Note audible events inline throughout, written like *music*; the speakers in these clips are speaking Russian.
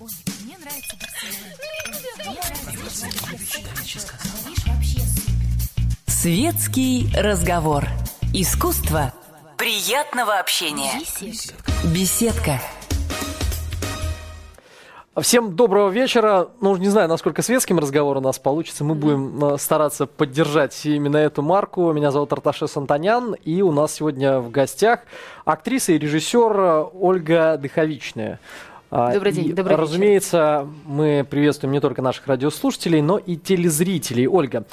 Ой, мне нравится. Светский разговор. Искусство приятного общения. Беседка. Беседка. Всем доброго вечера. Ну, не знаю, насколько светским разговор у нас получится. Мы будем э, стараться поддержать именно эту марку. Меня зовут Арташес Антонян, и у нас сегодня в гостях актриса и режиссер э, Ольга Дыховичная. А, Добрый день, и, добрый вечер. Разумеется, мы приветствуем не только наших радиослушателей, но и телезрителей. Ольга,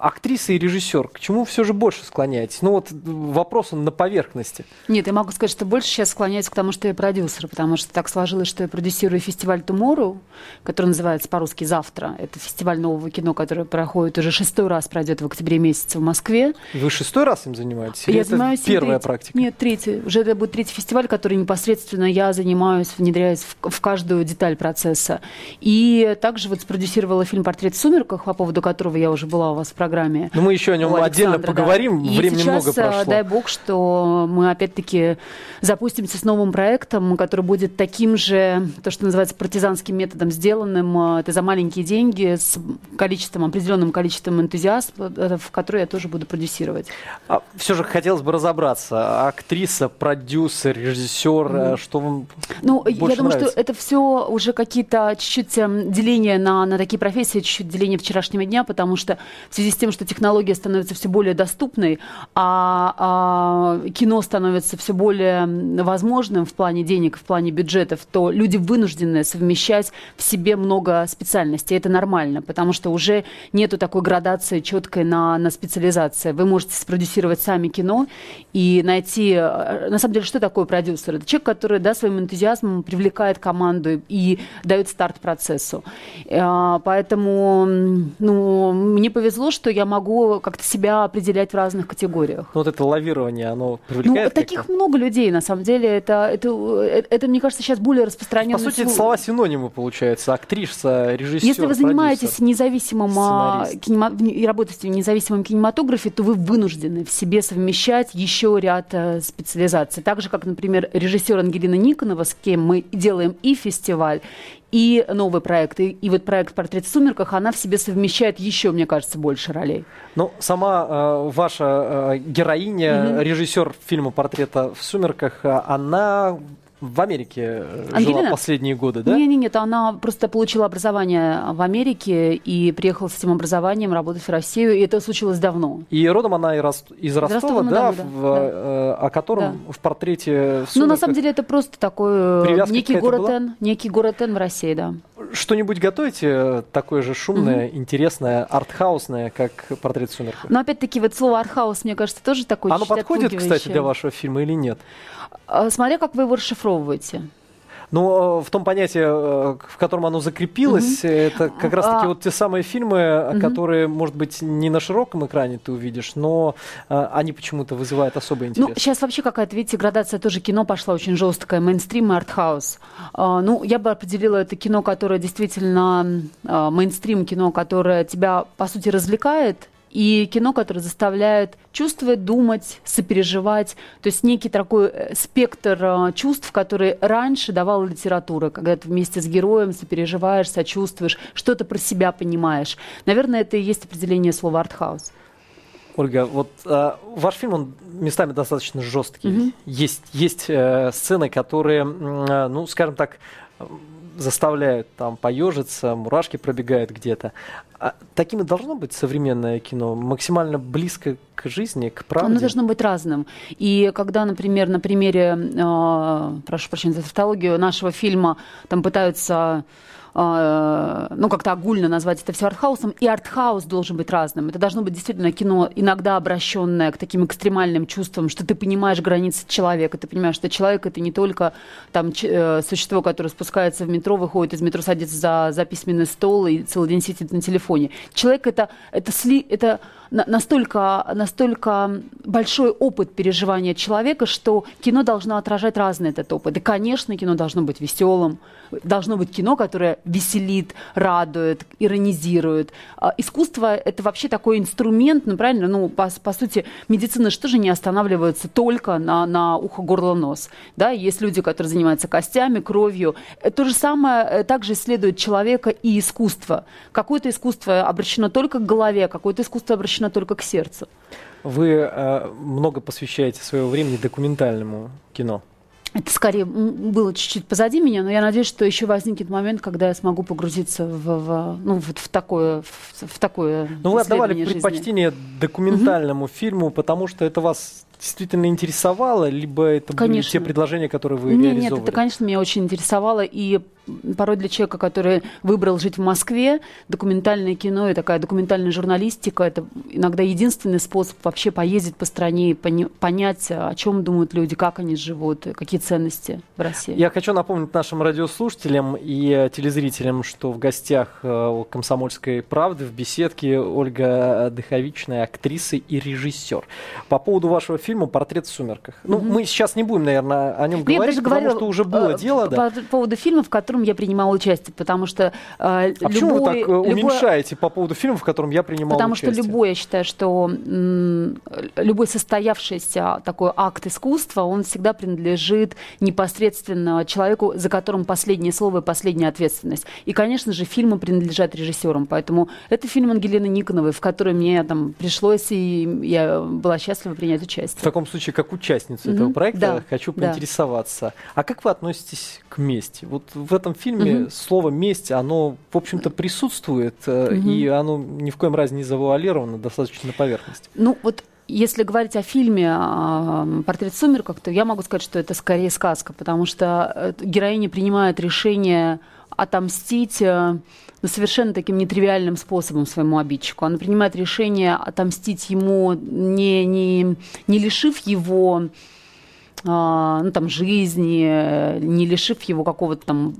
актриса и режиссер, к чему все же больше склоняетесь? Ну вот вопрос он на поверхности. Нет, я могу сказать, что больше сейчас склоняюсь к тому, что я продюсер, потому что так сложилось, что я продюсирую фестиваль Tomorrow, который называется по-русски «Завтра». Это фестиваль нового кино, который проходит уже шестой раз, пройдет в октябре месяце в Москве. Вы шестой раз им занимаетесь? Или я это занимаюсь им первая третий- практика? Нет, третий. Уже это будет третий фестиваль, который непосредственно я занимаюсь, внедряюсь в, в каждую деталь процесса. И также вот спродюсировала фильм «Портрет в сумерках», по поводу которого я уже была у вас в программе. Ну, мы еще о нем отдельно да. поговорим. И Времени сейчас, много э, прошло. дай бог, что мы опять-таки запустимся с новым проектом, который будет таким же, то, что называется, партизанским методом сделанным. э, Это за маленькие деньги с количеством, определенным количеством энтузиастов, э, в который я тоже буду продюсировать. все же хотелось бы разобраться. Актриса, продюсер, режиссер, э, что вам Ну, я думаю, нравится? что это все уже какие-то чуть-чуть эм, деления на, на такие профессии, чуть-чуть деления вчерашнего дня, потому что в связи с тем, что технология становится все более доступной, а, а кино становится все более возможным в плане денег, в плане бюджетов, то люди вынуждены совмещать в себе много специальностей. Это нормально, потому что уже нету такой градации четкой на, на специализации. Вы можете спродюсировать сами кино и найти... э, На самом деле, что такое продюсер? Это человек, который да, своим энтузиазмом привлекает команду и дает старт процессу. Э, Поэтому ну, мне повезло, что я могу как-то себя определять в разных категориях. Ну, вот это лавирование, оно Ну, привлекает таких как-то? много людей, на самом деле. Это, это, э, это, мне кажется, сейчас более распространенный По сути, это слу- слова синонимы, получается. Актриса, режиссер, Если вы занимаетесь продюсер. независимым а, сценарист. кинема- и работаете в независимом кинематографе, то вы вынуждены в себе совмещать еще ряд э, специализаций. Так же, как, например, режиссер Ангелина Никонова, с кем мы делаем и фестиваль, и новый проект. И, и вот проект «Портрет в сумерках», она в себе совмещает еще, мне кажется, больше ролей. Ну, сама э, ваша э, героиня, Мгм. режиссер фильма «Портрета в сумерках», э, она в Америке э, жила Ангелина? последние годы, да? Нет, нет, нет, она просто получила образование в Америке и приехала с этим образованием работать в Россию, и это случилось давно. И родом она и рос- из Ростова, Ростова, да, да, да, в, да. э, о котором в портрете в Ну, на самом деле, это просто такой э, Привязка некий город была? Н, некий город Н в России, да. Что-нибудь готовите э, такое же шумное, интересное, артхаусное, как «Портрет в сумерках»? Но опять-таки вот слово артхаус, мне кажется, тоже такое Оно подходит, кстати, для вашего фильма или нет? А, Смотря как вы его расшифровываете. Но э, в том понятии, э, в котором оно закрепилось, это как раз-таки А. вот те самые фильмы, Мгм. которые, может быть, не на широком экране ты увидишь, но э, они почему-то вызывают особый интерес. Ну, сейчас вообще какая-то, видите, градация тоже кино пошла очень жесткая, мейнстрим и артхаус. А, ну, я бы определила это кино, которое действительно а, мейнстрим, кино, которое тебя, по сути, развлекает, и кино, которое заставляет чувствовать, думать, сопереживать. То есть некий такой э, спектр э, чувств, который раньше давала литература, когда ты вместе с героем сопереживаешь, сочувствуешь, что-то про себя понимаешь. Наверное, это и есть определение слова артхаус. Ольга, вот э, ваш фильм, он местами достаточно жесткий. Мгм. Есть, есть э, сцены, которые, э, ну, скажем так, заставляют там поежиться, мурашки пробегают где-то. А таким и должно быть современное кино, максимально близко к жизни, к правде. Оно должно быть разным. И когда, например, на примере, э, прошу прощения за тавтологию, нашего фильма там пытаются э, ну, как-то огульно назвать это все артхаусом, и артхаус должен быть разным. Это должно быть действительно кино, иногда обращенное к таким экстремальным чувствам, что ты понимаешь границы человека, ты понимаешь, что человек это не только там э, существо, которое спускается в метро, выходит из метро, садится за, за письменный стол и целый день сидит на телефоне. Человек это, это, сли, это настолько, настолько большой опыт переживания человека, что кино должно отражать разный этот опыт. И, конечно, кино должно быть веселым, должно быть кино, которое веселит, радует, иронизирует. А Искусство – это вообще такой инструмент, ну, правильно, ну, по, по сути, медицина же не останавливается только на, на ухо, горло, нос. Да? Есть люди, которые занимаются костями, кровью. Э, То же самое э, также исследует человека и искусство. Какое-то искусство обращено только к голове, какое-то искусство обращено только к сердцу. Вы э, много посвящаете своего времени документальному кино. Это скорее было чуть-чуть позади меня, но я надеюсь, что еще возникнет момент, когда я смогу погрузиться в, в, ну, вот в такое, в, в такое Ну, вы отдавали жизни. предпочтение документальному фильму, потому что это вас действительно интересовало, либо это были Конечно. те предложения, которые вы Не, нет, реализовывали? это, конечно, меня очень интересовало. И порой для человека, который выбрал жить в Москве, документальное кино и такая документальная журналистика, это иногда единственный способ вообще поездить по стране и понять, о чем думают люди, как они живут, какие ценности в России. Я хочу напомнить нашим радиослушателям и э, телезрителям, что в гостях э, у «Комсомольской правды» в беседке Ольга Дыховичная, актриса и режиссер. По поводу вашего фильма «Портрет в сумерках». Ну, мы сейчас не будем, наверное, о нем Ну, я говорить, потому говорила, что уже было э, дело, по, да. по поводу фильма, в котором я принимала участие, потому что э, А любой, почему вы так э, любой- уменьшаете по поводу фильма, в котором я принимал Потому участие? что любой, я считаю, что м, любой состоявшийся такой акт искусства, он всегда принадлежит непосредственно человеку, за которым последнее слово и последняя ответственность. И, конечно же, фильмы принадлежат режиссерам. Поэтому это фильм Ангелины Никоновой, в который мне там пришлось, и я была счастлива принять В участие. таком случае, как участницу Мгм, этого проекта, да, хочу да. поинтересоваться. А как вы относитесь к мести? Вот в этом фильме Мгм. слово месть, оно, в общем-то, присутствует, Мгм. и оно ни в коем разе не завуалировано, достаточно на поверхности. Ну, вот если говорить о фильме а, «Портрет в сумерках», то я могу сказать, что это скорее сказка, потому что э, героиня принимает решение отомстить э, ну, совершенно таким нетривиальным способом своему обидчику. Она принимает решение отомстить ему, не, не, не лишив его ну, там, жизни, э, не лишив его какого-то там...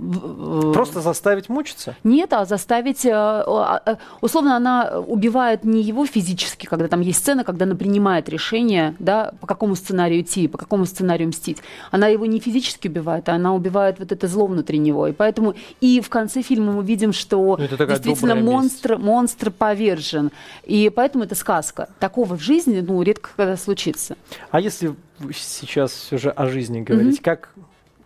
э, Просто заставить мучиться? нет, а заставить... э, а, Условно, она убивает не его физически, когда там есть сцена, когда она принимает решение, да, по какому сценарию идти, по какому сценарию мстить. Она его не физически убивает, а она убивает вот это зло внутри него. И поэтому и в конце фильма мы видим, что Ну, действительно месть. монстр, монстр повержен. И поэтому это сказка. Такого в жизни, ну, редко когда случится. А если сейчас все же о жизни говорить, как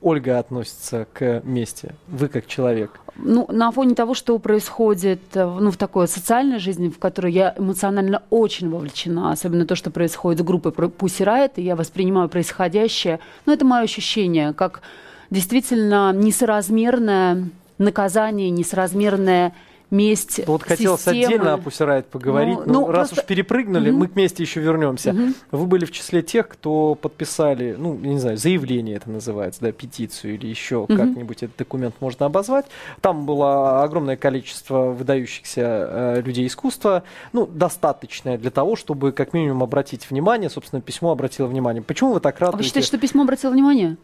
Ольга относится к мести? Вы как человек? Ну, на фоне того, что происходит э, ну, в такой социальной жизни, в которой я эмоционально очень вовлечена, особенно то, что происходит с группой Pussy Riot, и я воспринимаю происходящее, ну, это мое ощущение, как действительно несоразмерное наказание, несоразмерная месть Вот хотелось системы. отдельно о Riot поговорить, Ну, но ну, раз просто- уж перепрыгнули, Мгм. мы к мести еще вернемся. Мгм. Вы были в числе тех, кто подписали, ну, я не знаю, заявление это называется, да, петицию или еще Мгм. как-нибудь этот документ можно обозвать. Там было огромное количество выдающихся э, людей искусства, ну, достаточное для того, чтобы как минимум обратить внимание, собственно, письмо обратило внимание. Почему вы так А радуете? вы считаете, что письмо обратило внимание?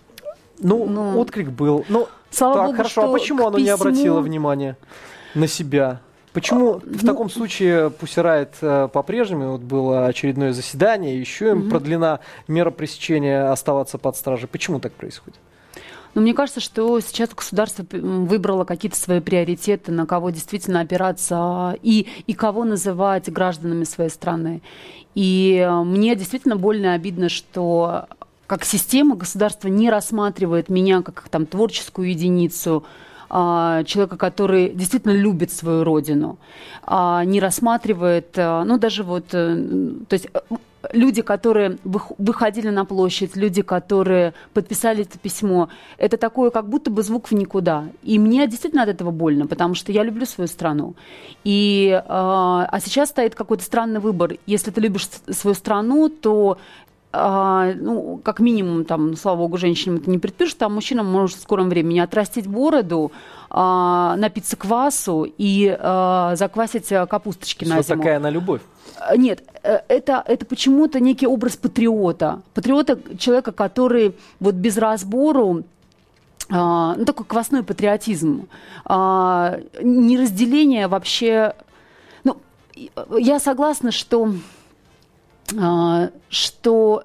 Ну, Ну, отклик был. Ну, Слава так, богу, хорошо, а почему оно не письму- обратило внимание на себя? Почему в ну- таком случае Пусирает по-прежнему, вот было очередное заседание, еще им Мгм. продлена мера пресечения оставаться под стражей. Почему так происходит? Но мне кажется, что сейчас государство выбрало какие-то свои приоритеты, на кого действительно опираться и, и кого называть гражданами своей страны. И э, мне действительно больно и обидно, что как система государство не рассматривает меня как там творческую единицу, а, человека, который действительно любит свою родину, а, не рассматривает, а, ну даже вот, э, то есть э, люди, которые вых- выходили на площадь, люди, которые подписали это письмо, это такое как будто бы звук в никуда. И мне действительно от этого больно, потому что я люблю свою страну. И, а сейчас стоит какой-то странный выбор. Если ты любишь свою страну, то а, ну, как минимум, там, слава богу, женщинам это не предпишут, а мужчинам может в скором времени отрастить бороду, а, напиться квасу и а, заквасить а, капусточки на Вот зиму. такая она любовь. Э, Нет, э, это, это почему-то некий образ патриота. Патриота человека, который вот без разбору а, ну, такой квасной патриотизм, а, неразделение вообще... Ну, я согласна, что, что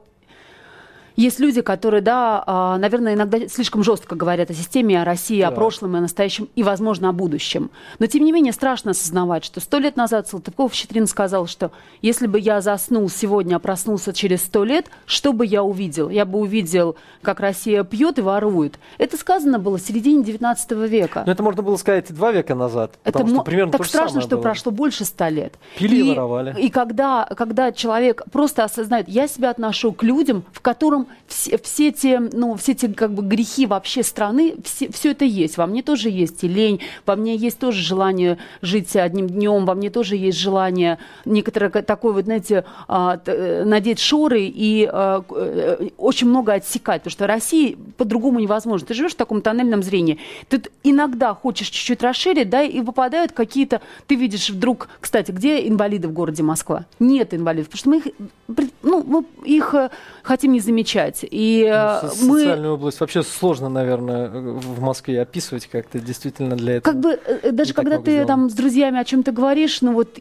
есть люди, которые, да, а, наверное, иногда слишком жестко говорят о системе, о России, Да. о прошлом и о настоящем, и, возможно, о будущем. Но, тем не менее, страшно осознавать, что сто лет назад Салтыков-Щедрин сказал, что если бы я заснул сегодня, а проснулся через сто лет, что бы я увидел? Я бы увидел, как Россия пьет и ворует. Это сказано было в середине 19 века. Но это можно было сказать и два века назад. Это что примерно так страшно, что было. прошло больше ста лет. Пили и и воровали. И когда, когда человек просто осознает, я себя отношу к людям, в котором все, все те, ну, все те как бы грехи вообще страны, все, все это есть. Во мне тоже есть и лень, во мне есть тоже желание жить одним днем, во мне тоже есть желание некоторое такое, вот, знаете, а, э, надеть шоры и а, э, очень много отсекать, потому что России по-другому невозможно. Ты живешь в таком тоннельном зрении, ты иногда хочешь чуть-чуть расширить, да, и попадают какие-то, ты видишь вдруг, кстати, где инвалиды в городе Москва? Нет инвалидов, потому что мы их, ну, мы их э, хотим не замечать. И э, Ну, со- мы... Социальную область вообще сложно, наверное, в Москве описывать как-то действительно для этого. Как бы э, даже Не так когда ты сделано. там с друзьями о чем-то говоришь, ну вот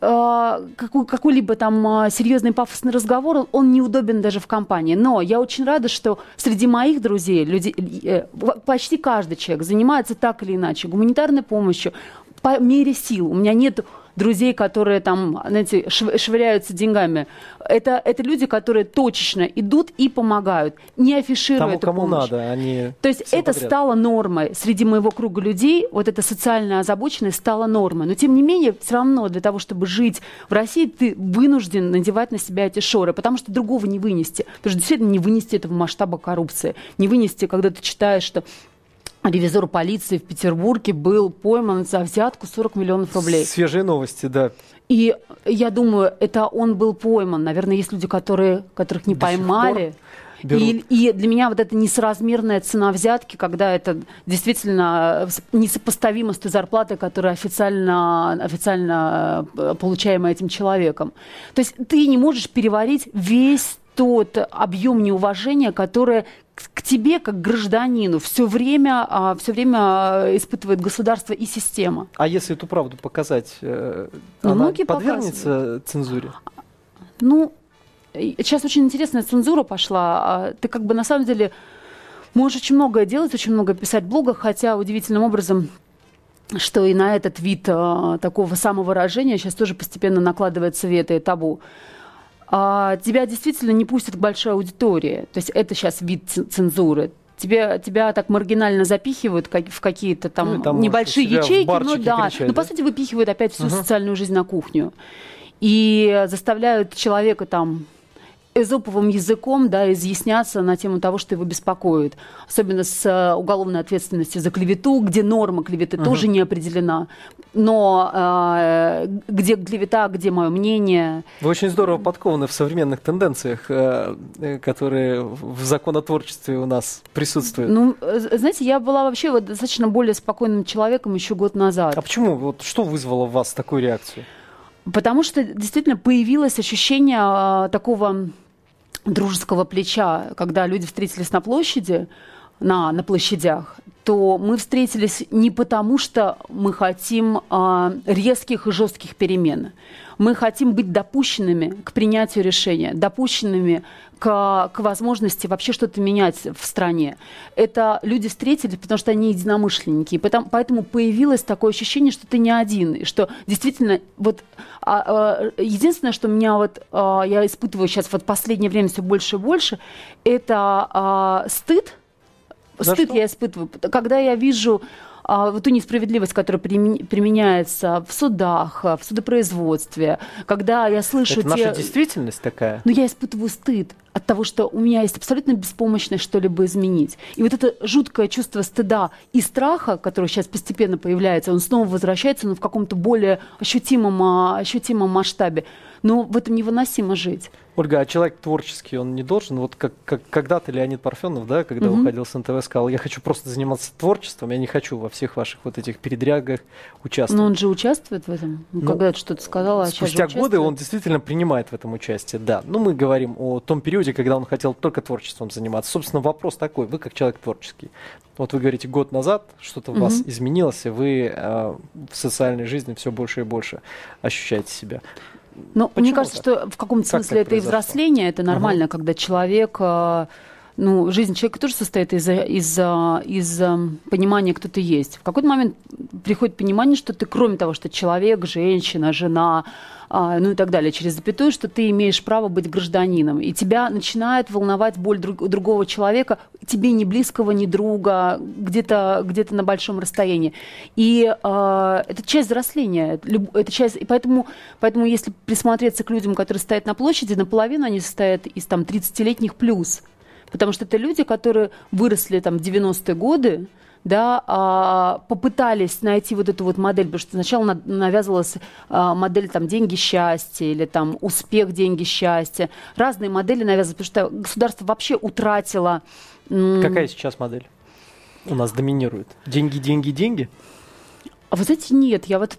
э, какой, какой-либо там э, серьезный пафосный разговор, он неудобен даже в компании. Но я очень рада, что среди моих друзей люди, э, почти каждый человек занимается так или иначе гуманитарной помощью по мере сил. У меня нет друзей, которые там, знаете, шв- швыряются деньгами. Это, это люди, которые точечно идут и помогают, не афишируя Тому, эту кому помощь. надо, они То есть это подряд. стало нормой среди моего круга людей, вот эта социальная озабоченность стала нормой. Но тем не менее, все равно для того, чтобы жить в России, ты вынужден надевать на себя эти шоры, потому что другого не вынести. Потому что действительно не вынести этого масштаба коррупции. Не вынести, когда ты читаешь, что ревизор полиции в Петербурге был пойман за взятку 40 миллионов рублей. Свежие новости, да. И я думаю, это он был пойман. Наверное, есть люди, которые, которых не До поймали. И, и для меня вот эта несоразмерная цена взятки, когда это действительно несопоставимо с той зарплатой, которая официально, официально э, получаемая этим человеком. То есть ты не можешь переварить весь тот объем неуважения, которое к- тебе, как гражданину, все время, все время а, испытывает государство и система. А если эту правду показать, э, Ну, она многие подвергнется цензуре? Ну, э, сейчас очень интересная цензура пошла. А Ты как бы на самом деле можешь очень многое делать, очень много писать в блогах, хотя удивительным образом что и на этот вид а, такого самовыражения сейчас тоже постепенно накладывается вето и табу. А, тебя действительно не пустят к большой аудитории. То есть это сейчас вид цензуры. Тебе, тебя так маргинально запихивают в какие-то там, Ну, там небольшие ячейки, ну да. кричать, ну, по да? сути, выпихивают опять всю Мгм. социальную жизнь на кухню. И заставляют человека там эзоповым языком да, изъясняться на тему того, что его беспокоит. Особенно с э, уголовной ответственностью за клевету, где норма клеветы тоже не определена. Но э, где клевета, где мое мнение. Вы очень здорово подкованы в современных тенденциях, э, э, которые в законотворчестве у нас присутствуют. Ну, э, знаете, я была вообще вот достаточно более спокойным человеком еще год назад. А почему? Вот что вызвало в вас такую реакцию? Потому что действительно появилось ощущение а, такого дружеского плеча, когда люди встретились на площади, на, на площадях, то мы встретились не потому, что мы хотим а, резких и жестких перемен. Мы хотим быть допущенными к принятию решения, допущенными к, к возможности вообще что-то менять в стране. Это люди встретились, потому что они единомышленники. И потом, поэтому появилось такое ощущение, что ты не один. И что действительно, вот а, а, единственное, что меня вот а, я испытываю сейчас вот в последнее время все больше и больше, это а, стыд. За стыд что? я испытываю, когда я вижу а, вот ту несправедливость, которая примен- применяется в судах, а, в судопроизводстве, когда я слышу Это те... наша действительность такая? Но я испытываю стыд от того, что у меня есть абсолютно беспомощность что-либо изменить. И вот это жуткое чувство стыда и страха, которое сейчас постепенно появляется, он снова возвращается, но в каком-то более ощутимом, а, ощутимом масштабе. Но в этом невыносимо жить. Ольга, а человек творческий, он не должен, вот как, как когда-то Леонид Парфенов, да, когда Мгм. уходил с НТВ, сказал, я хочу просто заниматься творчеством, я не хочу во всех ваших вот этих передрягах участвовать. Но он же участвует в этом. Ну, Ну, когда ты что-то сказала, а Спустя годы он действительно принимает в этом участие, да. Ну, мы говорим о том периоде, периоде, когда он хотел только творчеством заниматься. Собственно, вопрос такой, вы как человек творческий. Вот вы говорите, год назад что-то у вас изменилось, и вы э, в социальной жизни все больше и больше ощущаете себя. Почему мне кажется, так? что в каком-то Как смысле это и взросление, это нормально, когда человек, э, ну, жизнь человека тоже состоит из, из, э, из э, понимания, кто ты есть. В какой-то момент приходит понимание, что ты, кроме того, что человек, женщина, жена, а, ну и так далее, через запятую, что ты имеешь право быть гражданином. И тебя начинает волновать боль друг- другого человека, тебе ни близкого, ни друга, где-то где на большом расстоянии. И а, это часть взросления, это часть, и поэтому, поэтому если присмотреться к людям, которые стоят на площади, наполовину они состоят из там 30-летних плюс. Потому что это люди, которые выросли там в 90-е годы, да, а, попытались найти вот эту вот модель, потому что сначала на- навязывалась а, модель там деньги счастья или там успех деньги счастья, разные модели навязывались, потому что государство вообще утратило Какая сейчас модель у нас доминирует? Деньги, деньги, деньги? А вы знаете, нет, я вот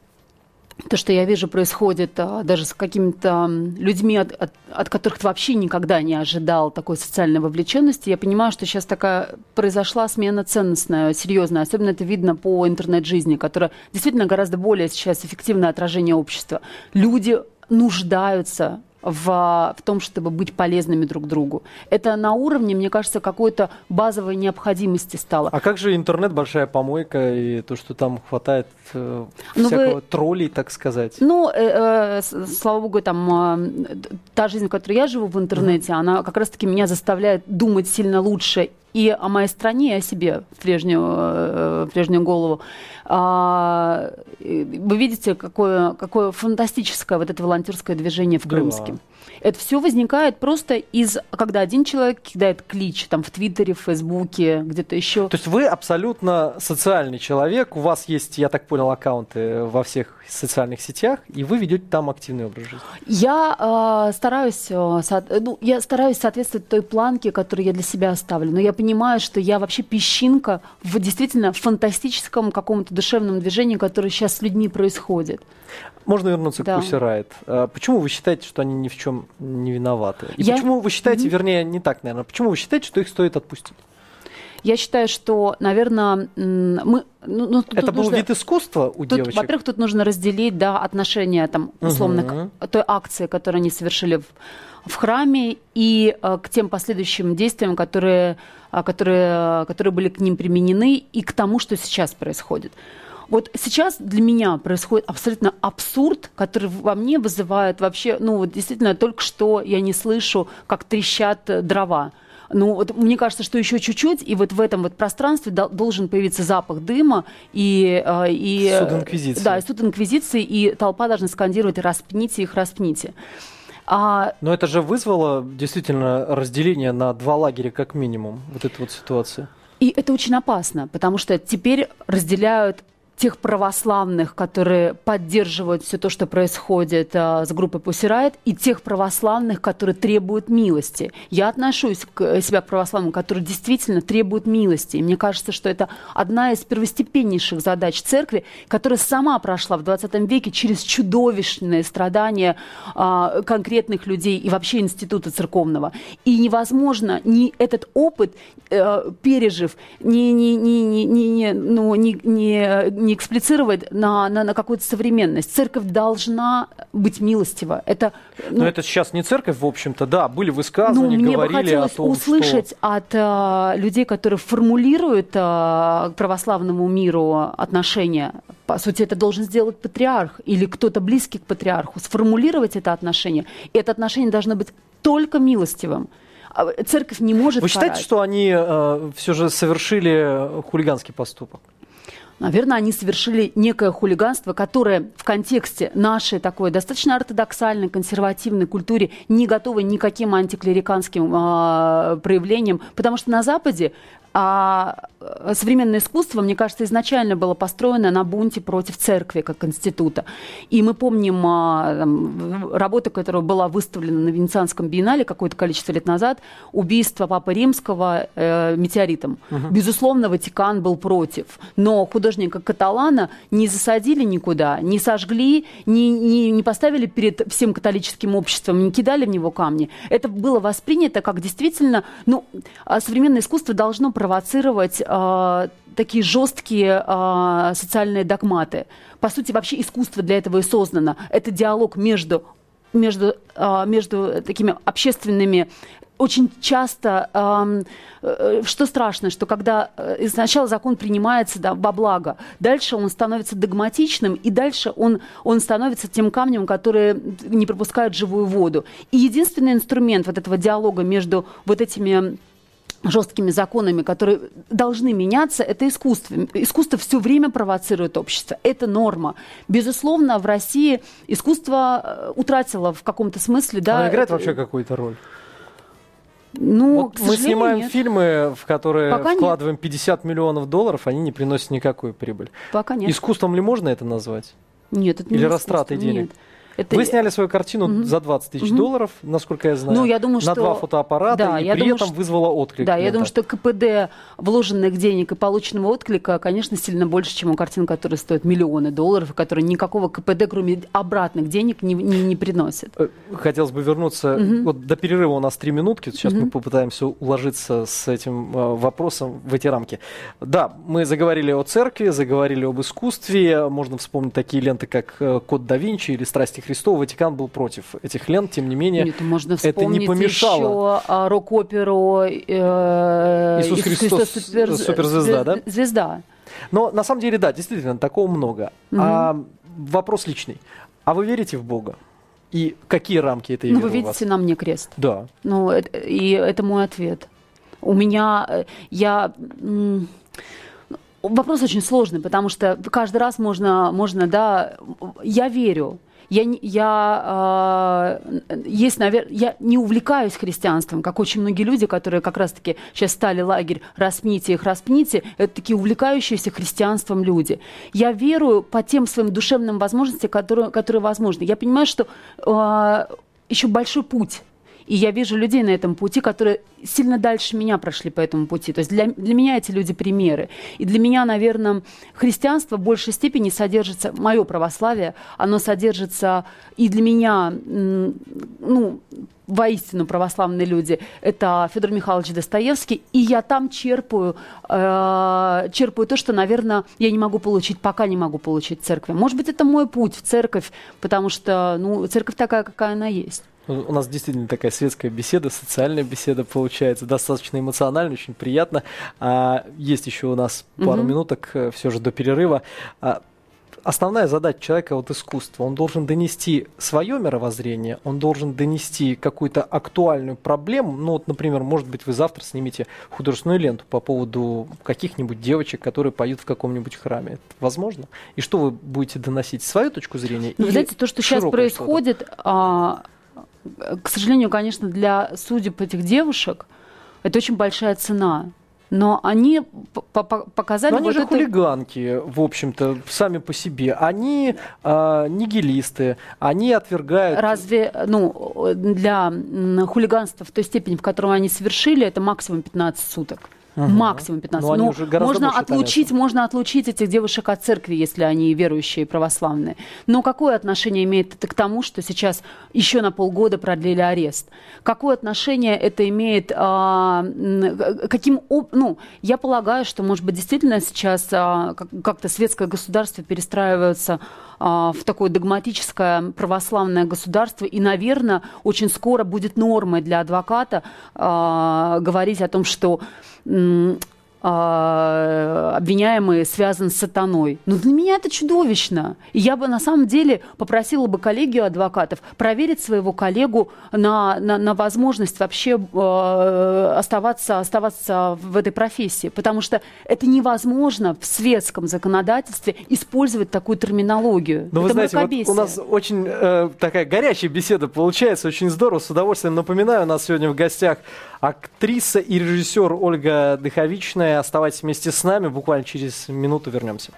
то, что я вижу, происходит а, даже с какими-то людьми, от, от- от которых ты вообще никогда не ожидал такой социальной вовлеченности, я понимаю, что сейчас такая произошла смена ценностная, серьезная. Особенно это видно по интернет-жизни, которая действительно гораздо более сейчас эффективное отражение общества. Люди нуждаются в, в том, чтобы быть полезными друг другу. Это на уровне, мне кажется, какой-то базовой необходимости стало. А как же интернет, большая помойка, и то, что там хватает э, Ну, всякого вы- троллей, так сказать? Ну, э, э, слава богу, там э, та жизнь, в которой я живу в интернете, она как раз-таки меня заставляет думать сильно лучше и о моей стране, и о себе в прежнюю, э, в прежнюю голову. А, и вы видите, какое, какое фантастическое вот это волонтерское движение в Да. Это все возникает просто из, когда один человек кидает клич там в Твиттере, в Фейсбуке, где-то еще. То есть вы абсолютно социальный человек, у вас есть, я так понял, аккаунты во всех социальных сетях, и вы ведете там активный образ жизни. Я э, стараюсь, э, со- ну, я стараюсь соответствовать той планке, которую я для себя оставлю. Но я понимаю, что я вообще песчинка в действительно фантастическом каком-то душевном движении, которое сейчас с людьми происходит. Можно вернуться Да. к Riot. А Почему вы считаете, что они ни в чем не виноваты? И Я- почему вы считаете, Мгм. вернее, не так, наверное, почему вы считаете, что их стоит отпустить? Я считаю, что, наверное, мы... Ну, ну, тут Это был нужно- вид искусства у Тут, девочек? во-первых, тут нужно разделить да, отношения там, условно Мгм. к той акции, которую они совершили в, в храме, и э, к тем последующим действиям, которые, а, которые, которые были к ним применены, и к тому, что сейчас происходит. Вот сейчас для меня происходит абсолютно абсурд, который во мне вызывает вообще, ну вот действительно только что я не слышу, как трещат э, дрова. Ну, вот мне кажется, что еще чуть-чуть, и вот в этом вот пространстве дол- должен появиться запах дыма и... э, и Суд инквизиции. Да, и суд инквизиции, и толпа должна скандировать «распните их, распните». А, Но это же вызвало действительно разделение на два лагеря как минимум, вот эта вот ситуация. И это очень опасно, потому что теперь разделяют тех православных, которые поддерживают все то, что происходит а, с группой Riot, и тех православных, которые требуют милости. Я отношусь к э, себя к православным, которые действительно требуют милости. И мне кажется, что это одна из первостепеннейших задач церкви, которая сама прошла в 20 веке через чудовищные страдания а, конкретных людей и вообще института церковного. И невозможно ни этот опыт, э, пережив, не, не, не, не, не, ну, не, не, не эксплицировать на, на, на какую-то современность. Церковь должна быть милостива. Это, Но ну, это сейчас не церковь, в общем-то, да, были ну, высказывания, мне бы говорили о хотелось том, услышать от э, людей, которые формулируют э, к православному миру отношения. По сути, это должен сделать патриарх или кто-то близкий к патриарху. Сформулировать это отношение. И это отношение должно быть только милостивым. А Церковь не может. Вы считаете, карать. что они все же совершили хулиганский поступок? Наверное, они совершили некое хулиганство, которое в контексте нашей такой достаточно ортодоксальной, консервативной культуре не готово никаким антиклериканским а, проявлениям, потому что на Западе а, э, современное искусство, мне кажется, изначально было построено на бунте против церкви как института. И мы помним а, там, работу, которая была выставлена на Венецианском биеннале какое-то количество лет назад, убийство Папы Римского э, метеоритом. Угу. Безусловно, Ватикан был против. Но художника Каталана не засадили никуда, не сожгли, не, не, не поставили перед всем католическим обществом, не кидали в него камни. Это было воспринято как действительно, ну, а современное искусство должно провоцировать э, такие жесткие э, социальные догматы. По сути, вообще искусство для этого и создано. Это диалог между между, между такими общественными очень часто, э, что страшно, что когда э, сначала закон принимается да, во благо, дальше он становится догматичным, и дальше он, он становится тем камнем, который не пропускает живую воду. И единственный инструмент вот этого диалога между вот этими жесткими законами, которые должны меняться, это искусство. Искусство все время провоцирует общество. Это норма. Безусловно, в России искусство э, утратило в каком-то смысле... Да, Оно играет это... вообще какую-то роль? Ну, вот мы снимаем нет. фильмы, в которые Пока вкладываем нет. 50 миллионов долларов, они не приносят никакой прибыли. Пока нет. Искусством ли можно это назвать? Нет, это Или не искусство, денег? Нет. Это... Вы сняли свою картину Мгм. за 20 тысяч Мгм. долларов, насколько я знаю. Ну, я думаю, на что- два фотоаппарата, Да, и я при думаю, этом что- вызвала отклик. Да, я клиента. думаю, что КПД вложенных денег и полученного отклика, конечно, сильно больше, чем у картин, которые стоят миллионы долларов, и которые никакого КПД, кроме обратных денег, не, не, не приносят. Э, Хотелось бы вернуться. Мгм. Вот до перерыва у нас три минутки. Сейчас мы Мгм. попытаемся уложиться с этим э, вопросом в эти рамки. Да, мы заговорили о церкви, заговорили об искусстве. Можно вспомнить такие ленты, как э, «Код да Винчи» или «Страсти Христова». Ватикан был против этих лент, тем не менее. Нет, можно это не помешало. еще а, рок-оперу э, Иисус Христос, суперзвезда, да? Звезда. Но на самом деле, да, действительно, такого много. Мгм. А, вопрос личный. А вы верите в Бога? И какие рамки этой Ну, вы видите на мне крест. Да. Ну, это- и это мой ответ. У меня, э, я... Вопрос очень сложный, потому что каждый раз можно, можно да, я верю. Я, я, э, есть, навер... я не увлекаюсь христианством, как очень многие люди, которые как раз-таки сейчас стали лагерь «распните их, распните», это такие увлекающиеся христианством люди. Я верую по тем своим душевным возможностям, которые, которые возможны. Я понимаю, что э, еще большой путь и я вижу людей на этом пути, которые сильно дальше меня прошли по этому пути. То есть для, для меня эти люди примеры. И для меня, наверное, христианство в большей степени содержится, мое православие, оно содержится и для меня, ну, воистину православные люди, это Федор Михайлович Достоевский, и я там черпаю, э, черпаю то, что, наверное, я не могу получить, пока не могу получить в церкви. Может быть, это мой путь в церковь, потому что, ну, церковь такая, какая она есть. У нас действительно такая светская беседа, социальная беседа получается, достаточно эмоционально, очень приятно. А, есть еще у нас пару Мгм. минуток все же до перерыва. А, основная задача человека вот искусство. Он должен донести свое мировоззрение, он должен донести какую-то актуальную проблему. Ну вот, например, может быть, вы завтра снимете художественную ленту по поводу каких-нибудь девочек, которые поют в каком-нибудь храме. Это возможно? И что вы будете доносить? Свою точку зрения? Ну, вы знаете, то, что сейчас широкое что-то? К сожалению, конечно, для судеб этих девушек это очень большая цена. Но они показали Но они вот же это... хулиганки, в общем-то, сами по себе. Они а, нигилисты, они отвергают... Разве, ну, для хулиганства в той степени, в которой они совершили, это максимум 15 суток. Мгм. Максимум 15. Но гораздо можно больше отлучить, томятся. можно отлучить этих девушек от церкви, если они верующие православные. Но какое отношение имеет это к тому, что сейчас еще на полгода продлили арест? Какое отношение это имеет? а, каким, ну, я полагаю, что, может быть, действительно сейчас а, как- как-то светское государство перестраивается в такое догматическое православное государство, и, наверное, очень скоро будет нормой для адвоката а, говорить о том, что а, обвиняемый связан с сатаной. Но для меня это чудовищно. И я бы на самом деле попросила бы коллегию адвокатов проверить своего коллегу на, на, на возможность вообще э, оставаться, оставаться в этой профессии. Потому что это невозможно в светском законодательстве использовать такую терминологию. Ну, вы это знаете, вот у нас очень э, такая горячая беседа получается, очень здорово, с удовольствием напоминаю, у нас сегодня в гостях актриса и режиссер Ольга Дыховичная. Оставайтесь вместе с нами. Буквально через минуту вернемся.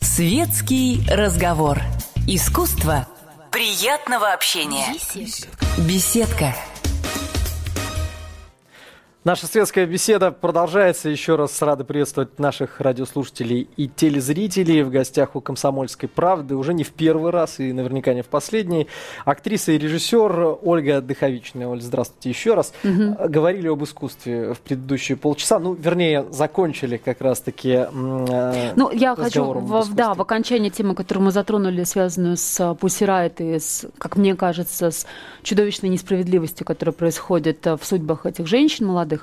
Светский разговор. Искусство приятного общения. Беседка. Беседка. Наша светская беседа продолжается. Еще раз рады приветствовать наших радиослушателей и телезрителей. В гостях у «Комсомольской правды» уже не в первый раз и наверняка не в последний. Актриса и режиссер Ольга Дыховичная. Оль, здравствуйте еще раз. Говорили об искусстве в предыдущие полчаса. Ну, вернее, закончили как раз-таки э, Ну, я хочу, в, да, в окончании темы, которую мы затронули, связанную с Пусирайт и, с, как мне кажется, с чудовищной несправедливостью, которая происходит э, в судьбах этих женщин молодых,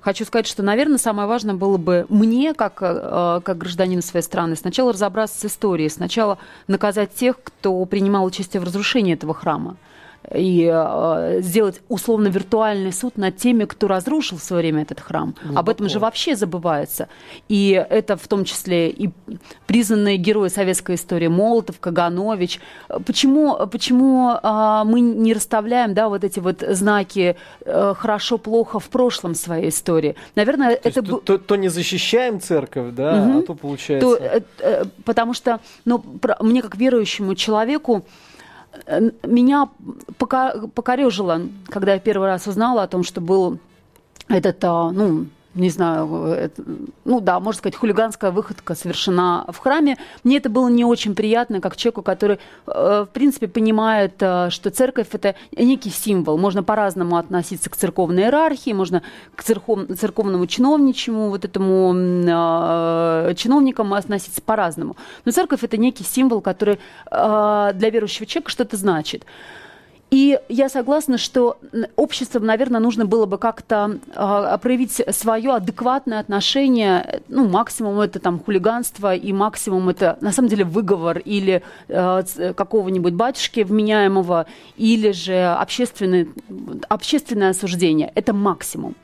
хочу сказать, что, наверное, самое важное было бы мне, как, э, как гражданину своей страны, сначала разобраться с историей, сначала наказать тех, кто принимал участие в разрушении этого храма и э, сделать условно виртуальный суд над теми, кто разрушил в свое время этот храм. Об этом же Глубоко. вообще забывается. И это в том числе и признанные герои советской истории Молотов, Каганович. Почему, почему а, мы не расставляем да, вот эти вот знаки э, хорошо-плохо в прошлом своей истории? Наверное, То, есть это то, то- то не защищаем церковь, да, Мгм. а то получается... то, э, э, потому что ну, про- мне как верующему человеку э, меня пока, покорежило, когда я первый раз узнала о том, что был этот, а, ну, не знаю, это, ну да, можно сказать, хулиганская выходка совершена в храме. Мне это было не очень приятно, как человеку, который, э, в принципе, понимает, э, что церковь – это некий символ. Можно по-разному относиться к церковной иерархии, можно к церков- церковному чиновничему, вот этому э, чиновникам относиться по-разному. Но церковь – это некий символ, который э, для верующего человека что-то значит. И я согласна, что обществом, наверное, нужно было бы как-то а, проявить свое адекватное отношение. Ну, максимум это там хулиганство, и максимум это на самом деле выговор или э, какого-нибудь батюшки вменяемого, или же общественное, общественное осуждение. Это максимум.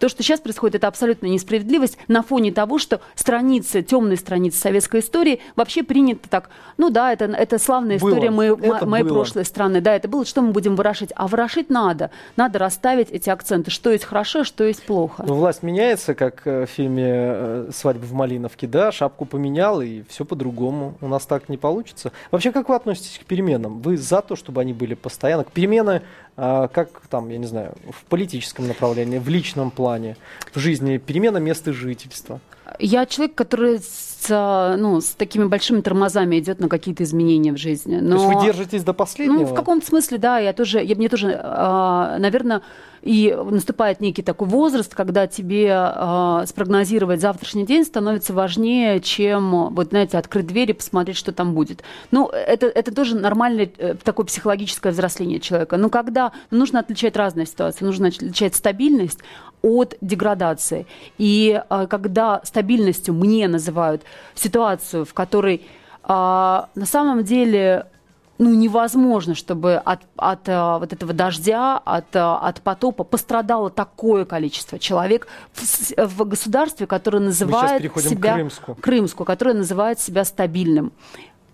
То, что сейчас происходит, это абсолютная несправедливость на фоне того, что страницы, темные страницы советской истории вообще приняты так, ну да, это, это славная Было. история моей, Это моей было. прошлой страны, да, это было, что мы будем ворошить? А ворошить надо, надо расставить эти акценты, что есть хорошо, что есть плохо. Ну, власть меняется, как э, в фильме э, «Свадьба в Малиновке», да, шапку поменял, и все по-другому. У нас так не получится. Вообще, как вы относитесь к переменам? Вы за то, чтобы они были постоянно? К перемены, а, как там, я не знаю, в политическом направлении, в личном плане, в жизни, перемена места жительства? Я человек, который с, а, ну, с такими большими тормозами идет на какие-то изменения в жизни. Но... То есть вы держитесь до последнего? Ну, в каком-то смысле, да, я тоже, я, мне тоже, а, наверное, и наступает некий такой возраст, когда тебе а, спрогнозировать завтрашний день становится важнее, чем, вот, знаете, открыть дверь и посмотреть, что там будет. Ну, это, это тоже нормальное э, такое психологическое взросление человека. Но когда ну, нужно отличать разные ситуации, нужно отличать стабильность от деградации. И а, когда стабильностью мне называют ситуацию, в которой а, на самом деле ну, невозможно, чтобы от, от а, вот этого дождя, от, а, от потопа пострадало такое количество человек в, в государстве, которое называет себя Крымску. Крымску, которое называет себя стабильным.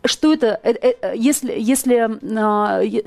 Что это, э, э, если, если,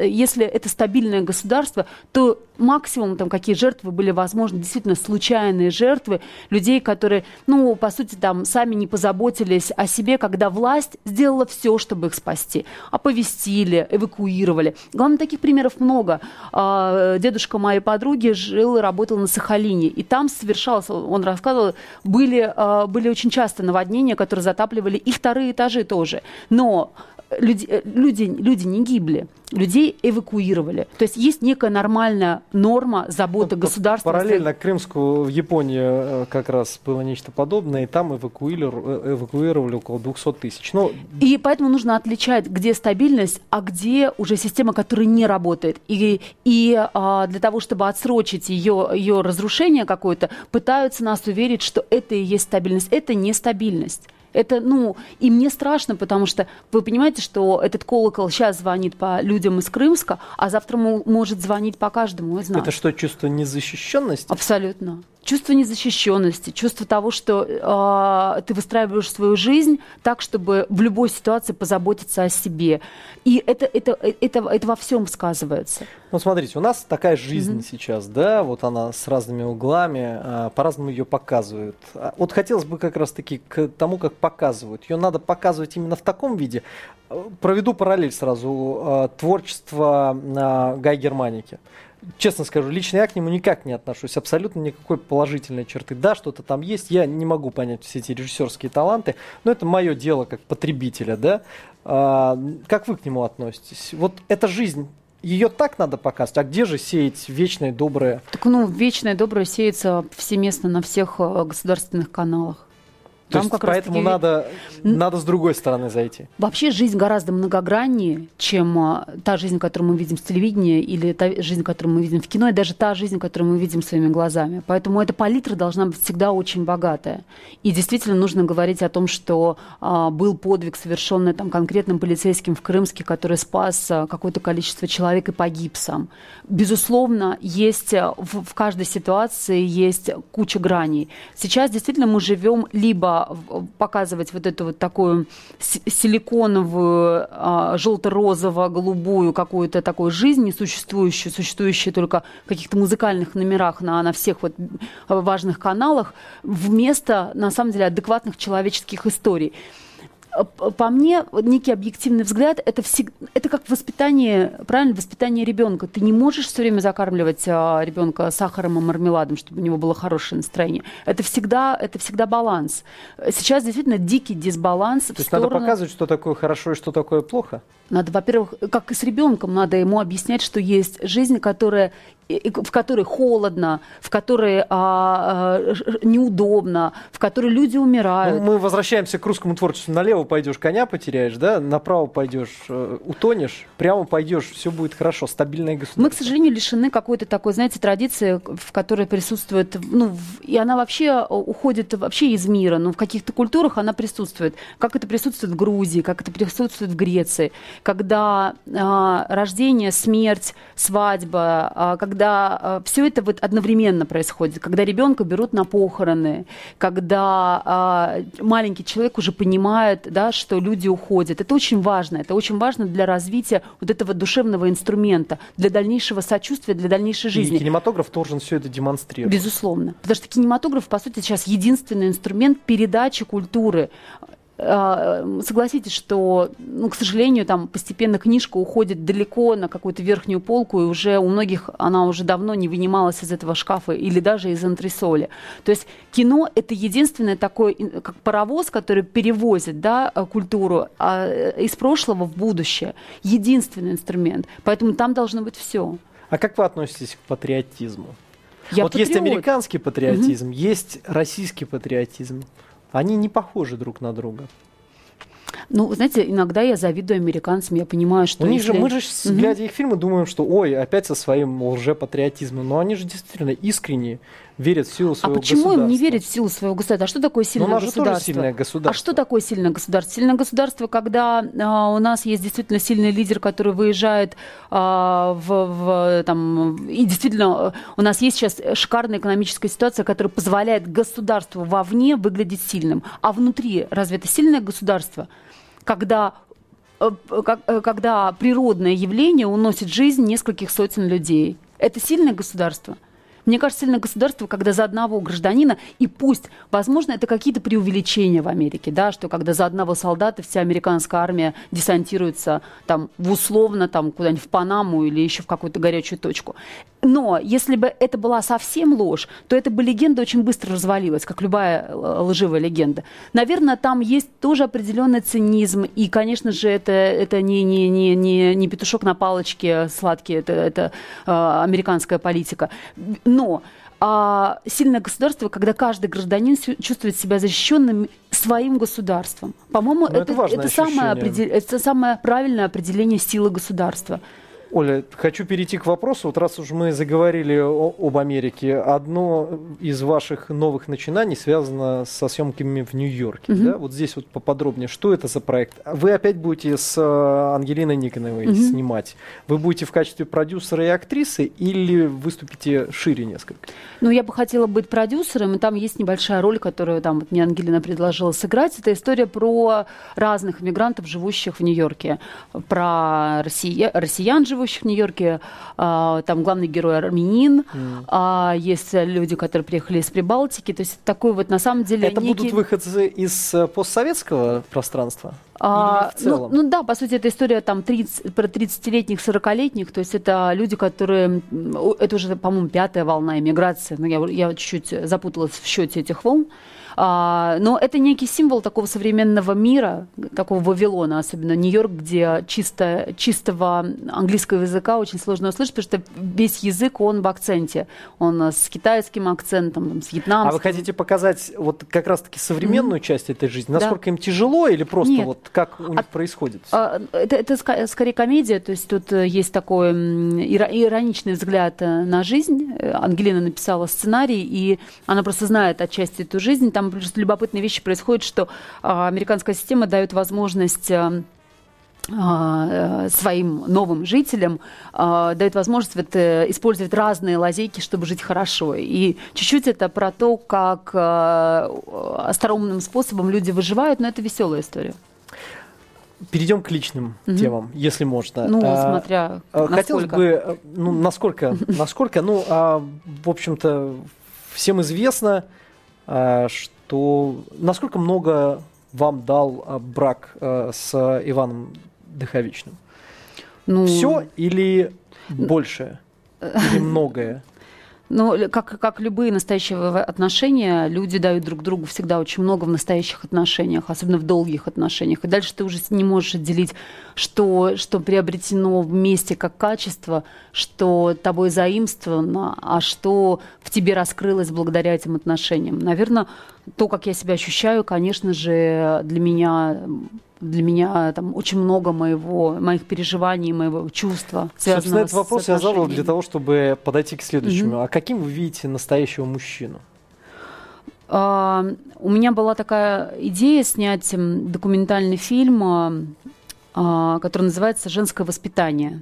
если это стабильное государство, то максимум там какие жертвы были возможны, действительно случайные жертвы людей, которые, ну, по сути, там сами не позаботились о себе, когда власть сделала все, чтобы их спасти, оповестили, эвакуировали. Главное, таких примеров много. А, Дедушка моей подруги жил и работал на Сахалине, и там совершалось, он рассказывал, были, а, были очень часто наводнения, которые затапливали и вторые этажи тоже. Но люди, э, люди, люди не гибли, людей эвакуировали. То есть есть некая нормальная норма заботы Ну, государства. Параллельно к Крымску в Японии э, как раз было нечто подобное, и там эвакуировали, эвакуировали около 200 тысяч. Ну, И поэтому нужно отличать, где стабильность, а где уже система, которая не работает. И, и а, для того, чтобы отсрочить ее, ее разрушение какое-то, пытаются нас уверить, что это и есть стабильность. Это не стабильность. Это, ну, и мне страшно, потому что вы понимаете, что этот колокол сейчас звонит по людям из Крымска, а завтра мо- может звонить по каждому из нас. это что, чувство незащищенности? Абсолютно. Чувство незащищенности, чувство того, что э, ты выстраиваешь свою жизнь так, чтобы в любой ситуации позаботиться о себе. И это, это, это, это во всем сказывается. Ну, смотрите, у нас такая жизнь mm-hmm. сейчас, да, вот она с разными углами, а, по-разному ее показывают. А, вот хотелось бы как раз-таки к тому, как показывают. Ее надо показывать именно в таком виде. Проведу параллель сразу. А, творчество а, Гай Германики честно скажу, лично я к нему никак не отношусь, абсолютно никакой положительной черты. Да, что-то там есть, я не могу понять все эти режиссерские таланты, но это мое дело как потребителя, да. А, как вы к нему относитесь? Вот эта жизнь ее так надо показывать, а где же сеять вечное доброе? Так, ну, вечное доброе сеется всеместно на всех э, государственных каналах. То есть поэтому таки... надо, надо с другой стороны зайти. Вообще жизнь гораздо многограннее, чем а, та жизнь, которую мы видим с телевидения, или та жизнь, которую мы видим в кино, и даже та жизнь, которую мы видим своими глазами. Поэтому эта палитра должна быть всегда очень богатая. И действительно нужно говорить о том, что а, был подвиг, совершенный там конкретным полицейским в Крымске, который спас а, какое-то количество человек и погиб сам. Безусловно, есть а, в, в каждой ситуации есть куча граней. Сейчас действительно мы живем либо показывать вот эту вот такую силиконовую, а, желто-розово-голубую какую-то такую жизнь, несуществующую, существующую только в каких-то музыкальных номерах на, на всех вот важных каналах, вместо, на самом деле, адекватных человеческих историй по мне, некий объективный взгляд, это, всегда, это как воспитание, правильно, воспитание ребенка. Ты не можешь все время закармливать а, ребенка сахаром и мармеладом, чтобы у него было хорошее настроение. Это всегда, это всегда баланс. Сейчас действительно дикий дисбаланс. То есть сторону... надо показывать, что такое хорошо и что такое плохо? Надо, во-первых, как и с ребенком, надо ему объяснять, что есть жизнь, которая в которой холодно, в которой а, а, неудобно, в которой люди умирают. Ну, мы возвращаемся к русскому творчеству. Налево пойдешь, коня потеряешь, да? Направо пойдешь, э, утонешь, прямо пойдешь, все будет хорошо, стабильное государство. Мы, к сожалению, лишены какой-то такой, знаете, традиции, в которой присутствует, ну, и она вообще уходит вообще из мира, но в каких-то культурах она присутствует. Как это присутствует в Грузии, как это присутствует в Греции, когда а, рождение, смерть, свадьба, а, когда э, все это вот одновременно происходит, когда ребенка берут на похороны, когда э, маленький человек уже понимает, да, что люди уходят. Это очень важно. Это очень важно для развития вот этого душевного инструмента, для дальнейшего сочувствия, для дальнейшей жизни. И кинематограф должен все это демонстрировать. Безусловно. Потому что кинематограф, по сути, сейчас единственный инструмент передачи культуры согласитесь, что, ну, к сожалению, там постепенно книжка уходит далеко на какую-то верхнюю полку, и уже у многих она уже давно не вынималась из этого шкафа или даже из антресоли. То есть кино — это единственное такое, как паровоз, который перевозит да, э, культуру а, э, из прошлого в будущее. Единственный инструмент. Поэтому там должно быть все. А как вы относитесь к патриотизму? Я вот патриот. есть американский патриотизм, угу. есть российский патриотизм. Они не похожи друг на друга. Ну, знаете, иногда я завидую американцам, я понимаю, что... У них если... же, мы же, угу. глядя их фильмы, думаем, что, ой, опять со своим лжепатриотизмом. Но они же действительно искренние верят в силу своего А почему государства. им не верить в силу своего государства? А что такое сильное Но у нас государство? Сильное государство. А что такое сильное государство? Сильное государство, когда а, у нас есть действительно сильный лидер, который выезжает а, в, в там и действительно у нас есть сейчас шикарная экономическая ситуация, которая позволяет государству вовне выглядеть сильным, а внутри разве это сильное государство? когда э, э, когда природное явление уносит жизнь нескольких сотен людей. Это сильное государство – мне кажется, сильное государство, когда за одного гражданина, и пусть, возможно, это какие-то преувеличения в Америке, да, что когда за одного солдата вся американская армия десантируется там в условно там куда-нибудь в Панаму или еще в какую-то горячую точку. Но если бы это была совсем ложь, то эта бы легенда очень быстро развалилась, как любая э, лживая легенда. Наверное, там есть тоже определенный цинизм, и, конечно же, это, это не, не, не, не, не петушок на палочке сладкий, это, это э, американская политика. Но а, сильное государство, когда каждый гражданин чувствует себя защищенным своим государством. По-моему, это, это, это, самое это самое правильное определение силы государства. Оля, хочу перейти к вопросу. Вот раз уж мы заговорили о- об Америке, одно из ваших новых начинаний связано со съемками в Нью-Йорке. Мгм. Да? Вот здесь вот поподробнее. Что это за проект? Вы опять будете с э, Ангелиной Никоновой Мгм. снимать. Вы будете в качестве продюсера и актрисы или выступите шире несколько? Ну, я бы хотела быть продюсером, и там есть небольшая роль, которую там вот мне Ангелина предложила сыграть. Это история про разных иммигрантов, живущих в Нью-Йорке. Про россия- россиян, живущих в Нью-Йорке. А, Там главный герой армянин. А, Есть люди, которые приехали из Прибалтики. То есть такой вот на самом деле Это некий... будут выходцы из э, постсоветского пространства? А? Ну, ну да, по сути, это история там 30, про 30-летних, 40-летних, то есть это люди, которые, это уже, по-моему, пятая волна иммиграции, но я, я чуть-чуть запуталась в счете этих волн. А, но это некий символ такого современного мира, такого Вавилона, особенно Нью-Йорк, где чисто, чистого английского языка очень сложно услышать, потому что весь язык, он в акценте. Он э, с китайским акцентом, с вьетнамским. А вы хотите показать вот как раз-таки современную часть этой жизни? Да. Насколько им тяжело или просто Нет. вот как у них А- происходит? А, Это, это скорее комедия, то есть тут э, есть такой ироничный взгляд э, на жизнь. Ангелина написала сценарий, и она просто знает отчасти эту жизнь. Там просто любопытные вещи происходят, что а, американская система дает возможность а, э, своим новым жителям а, дает возможность вот, э, использовать разные лазейки, чтобы жить хорошо. И чуть-чуть это про то, как остроумным способом люди выживают, но это веселая история. Перейдем к личным Мгм. темам, если можно. Ну, А, смотря а, Хотелось бы, э, ну, насколько, *laughs* насколько, ну, а, в общем-то, всем известно, а, что насколько много вам дал а, брак а, с Иваном Дыховичным? Ну, Все или больше? Или *laughs* многое? Ну, как, как любые настоящие отношения, люди дают друг другу всегда очень много в настоящих отношениях, особенно в долгих отношениях. И дальше ты уже не можешь отделить, что, что приобретено вместе как качество, что тобой заимствовано, а что в тебе раскрылось благодаря этим отношениям. Наверное, то, как я себя ощущаю, конечно же, для меня для меня там очень много моего, моих переживаний, моего чувства, Собственно, этот вопрос я задал для того, чтобы подойти к следующему. А каким вы видите настоящего мужчину? А, У меня была такая идея снять документальный фильм, а, а, который называется «Женское воспитание».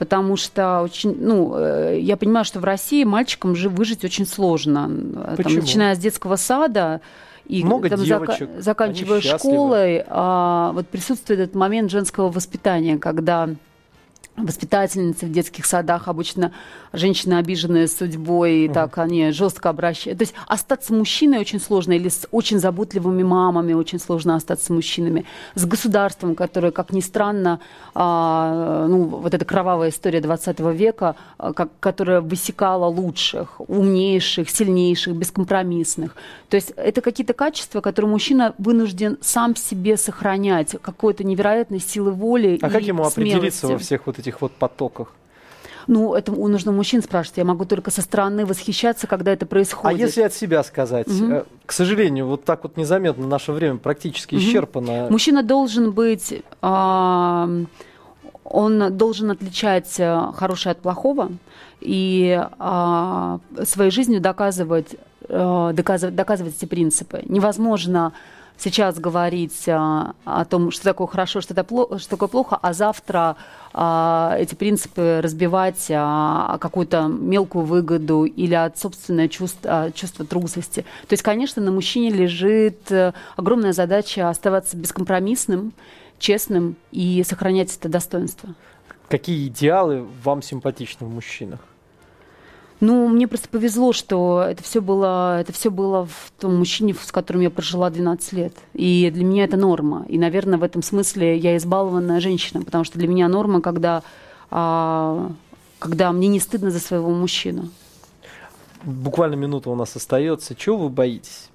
Потому что очень, ну, э, я понимаю, что в России мальчикам же выжить очень сложно. Там, начиная с детского сада и Много там, девочек, заканчивая они счастливы. школой, а, вот присутствует этот момент женского воспитания, когда воспитательницы в детских садах обычно женщины, обиженные судьбой, и так они жестко обращают. То есть остаться мужчиной очень сложно, или с очень заботливыми мамами очень сложно остаться мужчинами. С государством, которое, как ни странно, а, ну, вот эта кровавая история 20 века, а, как, которая высекала лучших, умнейших, сильнейших, бескомпромиссных. То есть это какие-то качества, которые мужчина вынужден сам себе сохранять, какой-то невероятной силы воли А и как ему определиться смелости. во всех вот этих вот потоках? Ну, это нужно мужчин спрашивать. Я могу только со стороны восхищаться, когда это А происходит. если от себя сказать? Э, К сожалению, вот так вот незаметно наше время практически Мгм. исчерпано. Мужчина должен быть, а, он должен отличать а, хорошее от плохого и а, своей жизнью доказывать, а, доказывать, доказывать эти принципы. Невозможно сейчас говорить а, о том, что такое хорошо, что, это плохо, что такое плохо, а завтра а, эти принципы разбивать а, какую-то мелкую выгоду или от собственное чувство, а, чувство трусости. То есть, конечно, на мужчине лежит э, огромная задача оставаться бескомпромиссным, честным и сохранять это достоинство. Какие идеалы вам симпатичны в мужчинах? Ну, мне просто повезло, что это все было, это все было в том мужчине, с которым я прожила 12 лет. И для меня это норма. И, наверное, в этом смысле я избалованная женщина, потому что для меня норма, когда, а, когда мне не стыдно за своего мужчину. Буквально минута у нас остается. Чего вы боитесь?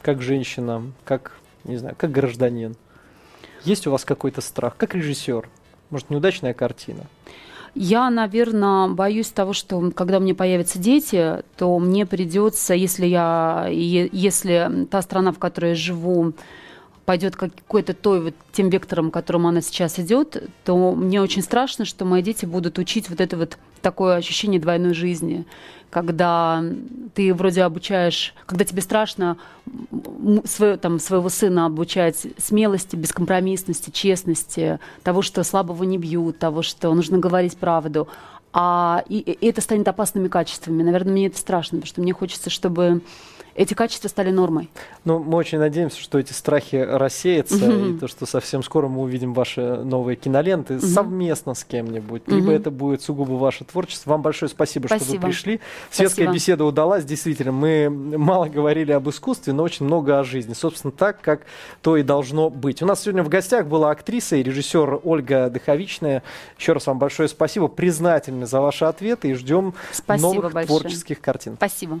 Как женщина, как, не знаю, как гражданин? Есть у вас какой-то страх? Как режиссер? Может, неудачная картина? Я, наверное, боюсь того, что когда у меня появятся дети, то мне придется, если я, если та страна, в которой я живу, пойдет какой-то той вот тем вектором, которым она сейчас идет, то мне очень страшно, что мои дети будут учить вот это вот такое ощущение двойной жизни, когда ты вроде обучаешь, когда тебе страшно свое, там, своего сына обучать смелости, бескомпромиссности, честности, того, что слабого не бьют, того, что нужно говорить правду, а и, и это станет опасными качествами. Наверное, мне это страшно, потому что мне хочется, чтобы эти качества стали нормой. Ну, мы очень надеемся, что эти страхи рассеются, mm-hmm. и то, что совсем скоро мы увидим ваши новые киноленты mm-hmm. совместно с кем-нибудь, mm-hmm. либо это будет сугубо ваше творчество. Вам большое спасибо, спасибо. что вы пришли. Светская спасибо. беседа удалась, действительно. Мы мало говорили об искусстве, но очень много о жизни. Собственно, так, как то и должно быть. У нас сегодня в гостях была актриса и режиссер Ольга Дыховичная. Еще раз вам большое спасибо, признательны за ваши ответы и ждем спасибо новых большое. творческих картин. Спасибо.